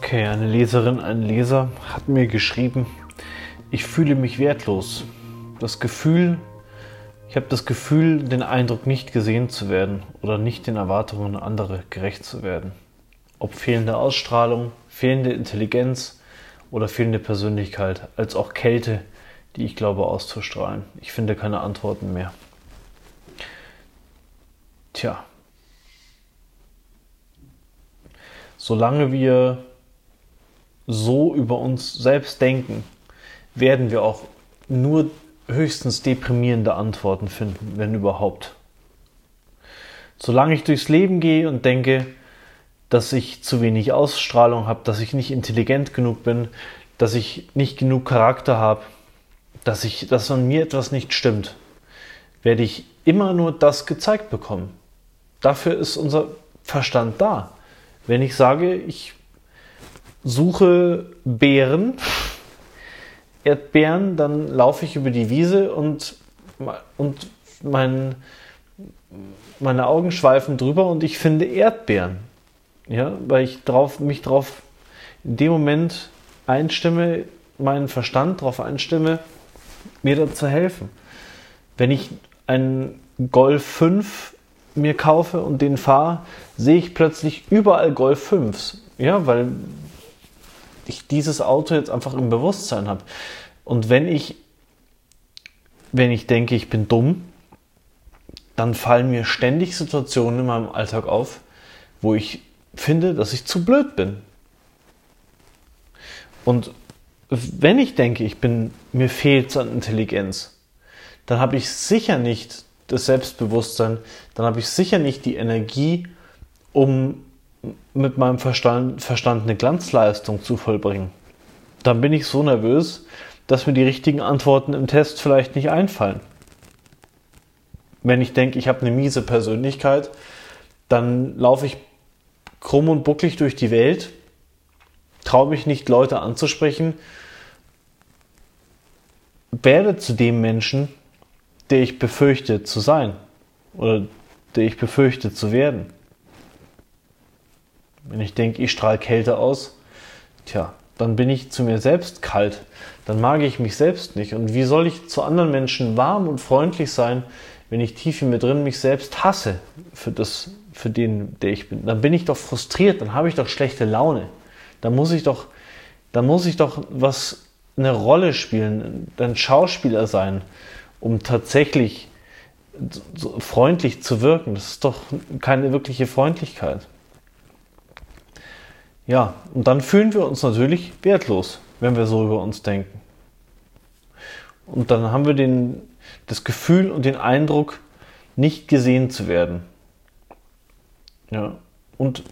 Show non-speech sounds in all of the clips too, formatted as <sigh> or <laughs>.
Okay, eine Leserin, ein Leser hat mir geschrieben, ich fühle mich wertlos. Das Gefühl, ich habe das Gefühl, den Eindruck nicht gesehen zu werden oder nicht den Erwartungen anderer gerecht zu werden. Ob fehlende Ausstrahlung, fehlende Intelligenz oder fehlende Persönlichkeit, als auch Kälte, die ich glaube auszustrahlen. Ich finde keine Antworten mehr. Tja. Solange wir so über uns selbst denken, werden wir auch nur höchstens deprimierende Antworten finden, wenn überhaupt. Solange ich durchs Leben gehe und denke, dass ich zu wenig Ausstrahlung habe, dass ich nicht intelligent genug bin, dass ich nicht genug Charakter habe, dass ich, dass an mir etwas nicht stimmt, werde ich immer nur das gezeigt bekommen. Dafür ist unser Verstand da. Wenn ich sage, ich suche Beeren, Erdbeeren, dann laufe ich über die Wiese und, und mein, meine Augen schweifen drüber und ich finde Erdbeeren. Ja, weil ich drauf, mich darauf in dem Moment einstimme, meinen Verstand darauf einstimme, mir da zu helfen. Wenn ich einen Golf 5 mir kaufe und den fahre, sehe ich plötzlich überall Golf 5s. Ja, weil ich dieses Auto jetzt einfach im Bewusstsein habe. Und wenn ich, wenn ich denke, ich bin dumm, dann fallen mir ständig Situationen in meinem Alltag auf, wo ich finde, dass ich zu blöd bin. Und wenn ich denke, ich bin, mir fehlt an Intelligenz, dann habe ich sicher nicht das Selbstbewusstsein, dann habe ich sicher nicht die Energie, um mit meinem Verstand, Verstand eine Glanzleistung zu vollbringen. Dann bin ich so nervös, dass mir die richtigen Antworten im Test vielleicht nicht einfallen. Wenn ich denke, ich habe eine miese Persönlichkeit, dann laufe ich krumm und bucklig durch die Welt, traue mich nicht, Leute anzusprechen, werde zu dem Menschen, der ich befürchte zu sein oder der ich befürchte zu werden. Wenn ich denke, ich strahle Kälte aus, tja, dann bin ich zu mir selbst kalt. Dann mag ich mich selbst nicht. Und wie soll ich zu anderen Menschen warm und freundlich sein, wenn ich tief in mir drin mich selbst hasse für das, für den, der ich bin? Dann bin ich doch frustriert, dann habe ich doch schlechte Laune. Dann muss ich doch, dann muss ich doch was eine Rolle spielen, ein Schauspieler sein, um tatsächlich freundlich zu wirken. Das ist doch keine wirkliche Freundlichkeit. Ja, und dann fühlen wir uns natürlich wertlos, wenn wir so über uns denken. Und dann haben wir den, das Gefühl und den Eindruck, nicht gesehen zu werden. Ja, und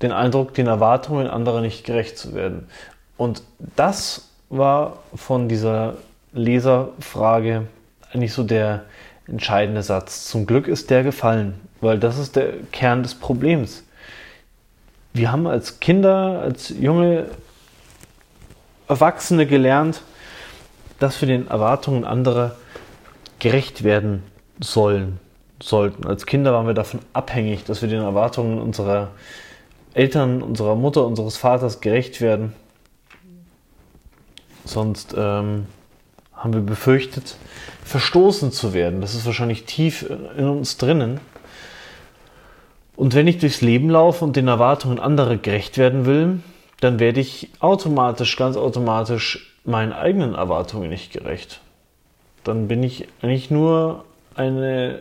den Eindruck, den Erwartungen anderer nicht gerecht zu werden. Und das war von dieser Leserfrage eigentlich so der entscheidende Satz. Zum Glück ist der gefallen, weil das ist der Kern des Problems wir haben als Kinder, als junge Erwachsene gelernt, dass wir den Erwartungen anderer gerecht werden sollen, sollten. Als Kinder waren wir davon abhängig, dass wir den Erwartungen unserer Eltern, unserer Mutter, unseres Vaters gerecht werden. Sonst ähm, haben wir befürchtet, verstoßen zu werden. Das ist wahrscheinlich tief in uns drinnen. Und wenn ich durchs Leben laufe und den Erwartungen anderer gerecht werden will, dann werde ich automatisch, ganz automatisch meinen eigenen Erwartungen nicht gerecht. Dann bin ich eigentlich nur eine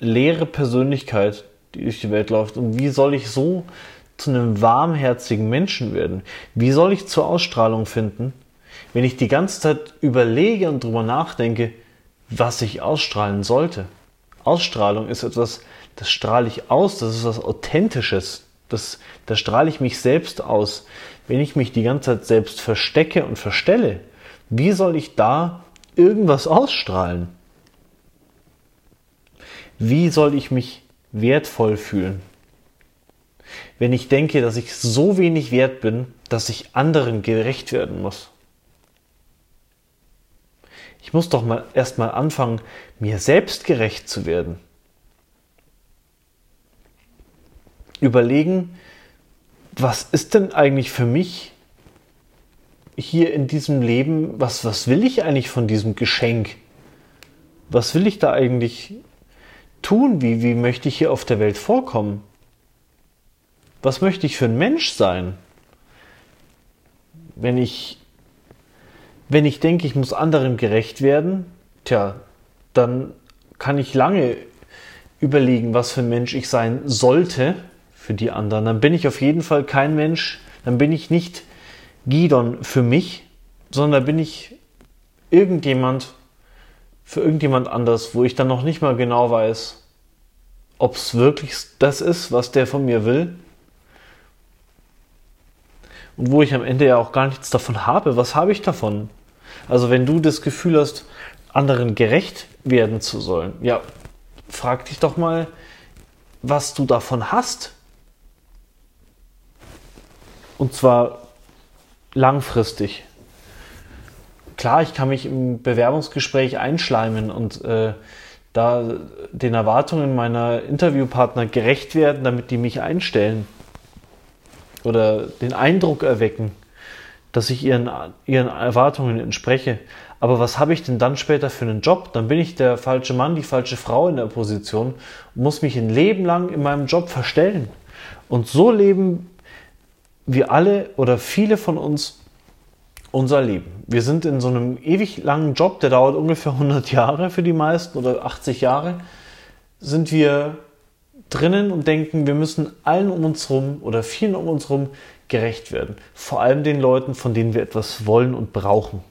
leere Persönlichkeit, die durch die Welt läuft. Und wie soll ich so zu einem warmherzigen Menschen werden? Wie soll ich zur Ausstrahlung finden, wenn ich die ganze Zeit überlege und darüber nachdenke, was ich ausstrahlen sollte? Ausstrahlung ist etwas, das strahle ich aus, das ist was Authentisches. Das, da strahle ich mich selbst aus. Wenn ich mich die ganze Zeit selbst verstecke und verstelle, wie soll ich da irgendwas ausstrahlen? Wie soll ich mich wertvoll fühlen? Wenn ich denke, dass ich so wenig wert bin, dass ich anderen gerecht werden muss. Ich muss doch mal erstmal anfangen, mir selbst gerecht zu werden. Überlegen, was ist denn eigentlich für mich hier in diesem Leben, was, was will ich eigentlich von diesem Geschenk? Was will ich da eigentlich tun? Wie, wie möchte ich hier auf der Welt vorkommen? Was möchte ich für ein Mensch sein? Wenn ich, wenn ich denke, ich muss anderen gerecht werden, tja, dann kann ich lange überlegen, was für ein Mensch ich sein sollte für die anderen. Dann bin ich auf jeden Fall kein Mensch, dann bin ich nicht Gidon für mich, sondern bin ich irgendjemand für irgendjemand anders, wo ich dann noch nicht mal genau weiß, ob es wirklich das ist, was der von mir will. Und wo ich am Ende ja auch gar nichts davon habe. Was habe ich davon? Also wenn du das Gefühl hast, anderen gerecht werden zu sollen, ja, frag dich doch mal, was du davon hast. Und zwar langfristig. Klar, ich kann mich im Bewerbungsgespräch einschleimen und äh, da den Erwartungen meiner Interviewpartner gerecht werden, damit die mich einstellen. Oder den Eindruck erwecken, dass ich ihren, ihren Erwartungen entspreche. Aber was habe ich denn dann später für einen Job? Dann bin ich der falsche Mann, die falsche Frau in der Position und muss mich ein Leben lang in meinem Job verstellen. Und so leben wir alle oder viele von uns unser Leben. Wir sind in so einem ewig langen Job, der dauert ungefähr <laughs> 100 Jahre für die meisten oder 80 Jahre, sind wir drinnen und denken, wir müssen allen um uns herum oder vielen um uns herum gerecht werden. Vor allem den Leuten, von denen wir etwas wollen und brauchen.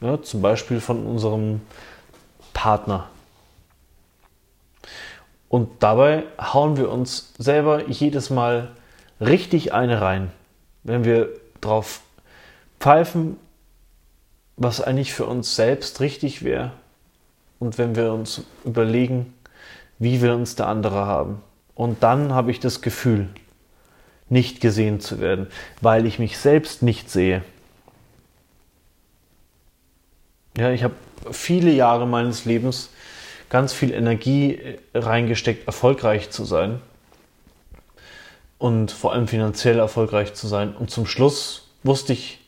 Ja, zum Beispiel von unserem Partner. Und dabei hauen wir uns selber jedes Mal richtig eine rein, wenn wir drauf pfeifen, was eigentlich für uns selbst richtig wäre und wenn wir uns überlegen, wie will uns der andere haben. Und dann habe ich das Gefühl, nicht gesehen zu werden, weil ich mich selbst nicht sehe. Ja, ich habe viele Jahre meines Lebens ganz viel Energie reingesteckt, erfolgreich zu sein und vor allem finanziell erfolgreich zu sein. Und zum Schluss wusste ich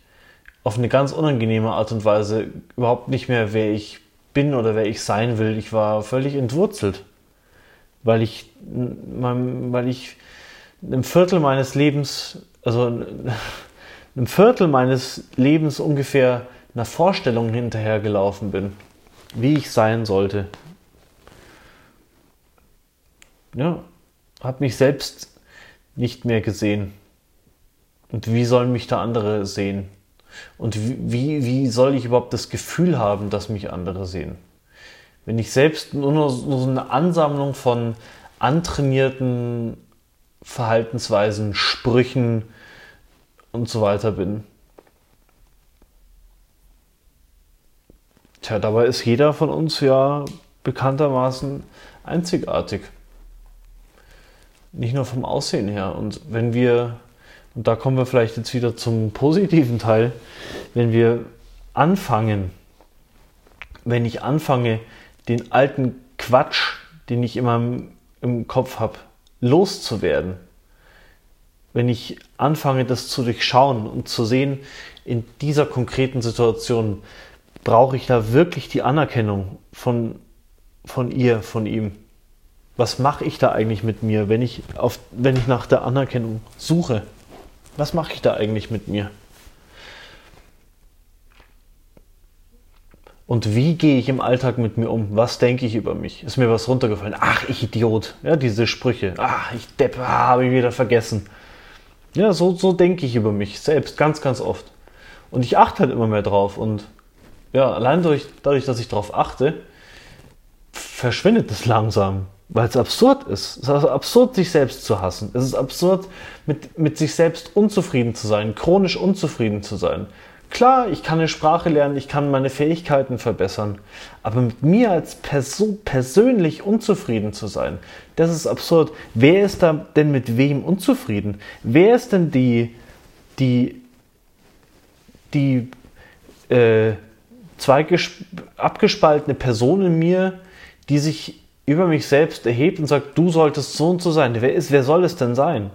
auf eine ganz unangenehme Art und Weise überhaupt nicht mehr, wer ich bin oder wer ich sein will. Ich war völlig entwurzelt, weil ich, weil ich einem Viertel meines Lebens, also <laughs> einem Viertel meines Lebens ungefähr einer Vorstellung hinterhergelaufen bin, wie ich sein sollte. Ja, habe mich selbst nicht mehr gesehen. Und wie sollen mich da andere sehen? Und wie, wie soll ich überhaupt das Gefühl haben, dass mich andere sehen? Wenn ich selbst nur, nur so eine Ansammlung von antrainierten Verhaltensweisen, Sprüchen und so weiter bin. Tja, dabei ist jeder von uns ja bekanntermaßen einzigartig nicht nur vom Aussehen her. Und wenn wir, und da kommen wir vielleicht jetzt wieder zum positiven Teil, wenn wir anfangen, wenn ich anfange, den alten Quatsch, den ich immer im, Kopf habe, loszuwerden, wenn ich anfange, das zu durchschauen und zu sehen, in dieser konkreten Situation brauche ich da wirklich die Anerkennung von, von ihr, von ihm was mache ich da eigentlich mit mir, wenn ich, auf, wenn ich nach der Anerkennung suche? Was mache ich da eigentlich mit mir? Und wie gehe ich im Alltag mit mir um? Was denke ich über mich? Ist mir was runtergefallen? Ach, ich Idiot. Ja, diese Sprüche. Ach, ich Depp, ah, habe ich wieder vergessen. Ja, so, so denke ich über mich selbst ganz, ganz oft. Und ich achte halt immer mehr drauf. Und ja, allein durch, dadurch, dass ich darauf achte, verschwindet es langsam weil es absurd ist. Es ist absurd, sich selbst zu hassen. Es ist absurd, mit, mit sich selbst unzufrieden zu sein, chronisch unzufrieden zu sein. Klar, ich kann eine Sprache lernen, ich kann meine Fähigkeiten verbessern, aber mit mir als Person persönlich unzufrieden zu sein, das ist absurd. Wer ist da denn mit wem unzufrieden? Wer ist denn die, die, die äh, abgespaltene Person in mir, die sich über mich selbst erhebt und sagt, du solltest so und so sein. Wer ist, wer soll es denn sein?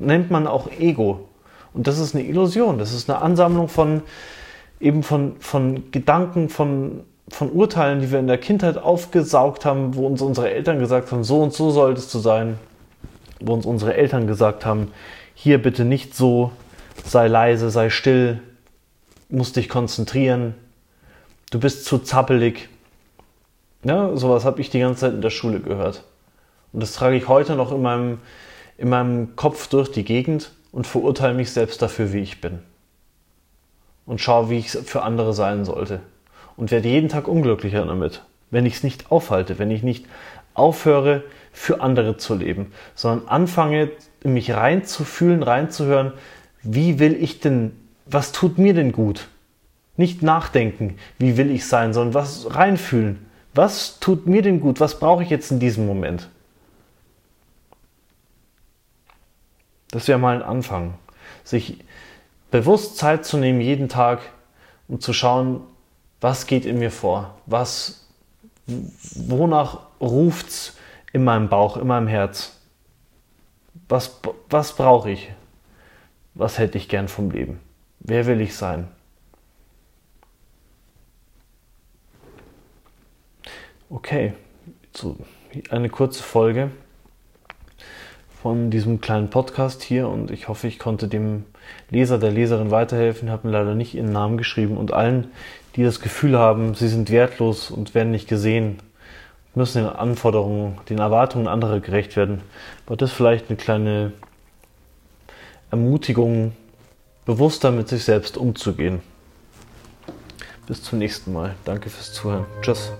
nennt man auch Ego. Und das ist eine Illusion, das ist eine Ansammlung von eben von, von Gedanken, von, von Urteilen, die wir in der Kindheit aufgesaugt haben, wo uns unsere Eltern gesagt haben, so und so solltest du sein, wo uns unsere Eltern gesagt haben, hier bitte nicht so, sei leise, sei still, musst dich konzentrieren, du bist zu zappelig. Ja, sowas habe ich die ganze Zeit in der Schule gehört. Und das trage ich heute noch in meinem, in meinem Kopf durch die Gegend und verurteile mich selbst dafür, wie ich bin. Und schaue, wie ich für andere sein sollte. Und werde jeden Tag unglücklicher damit, wenn ich es nicht aufhalte, wenn ich nicht aufhöre, für andere zu leben, sondern anfange, mich reinzufühlen, reinzuhören, wie will ich denn, was tut mir denn gut? Nicht nachdenken, wie will ich sein, sondern was reinfühlen. Was tut mir denn gut? Was brauche ich jetzt in diesem Moment? Das wäre mal ein Anfang. Sich bewusst Zeit zu nehmen, jeden Tag, um zu schauen, was geht in mir vor? Was, wonach ruft's in meinem Bauch, in meinem Herz? Was, was brauche ich? Was hätte ich gern vom Leben? Wer will ich sein? Okay, so eine kurze Folge von diesem kleinen Podcast hier und ich hoffe, ich konnte dem Leser, der Leserin weiterhelfen. Ich habe mir leider nicht ihren Namen geschrieben und allen, die das Gefühl haben, sie sind wertlos und werden nicht gesehen, müssen den Anforderungen, den Erwartungen anderer gerecht werden, war das vielleicht eine kleine Ermutigung, bewusster mit sich selbst umzugehen. Bis zum nächsten Mal. Danke fürs Zuhören. Tschüss.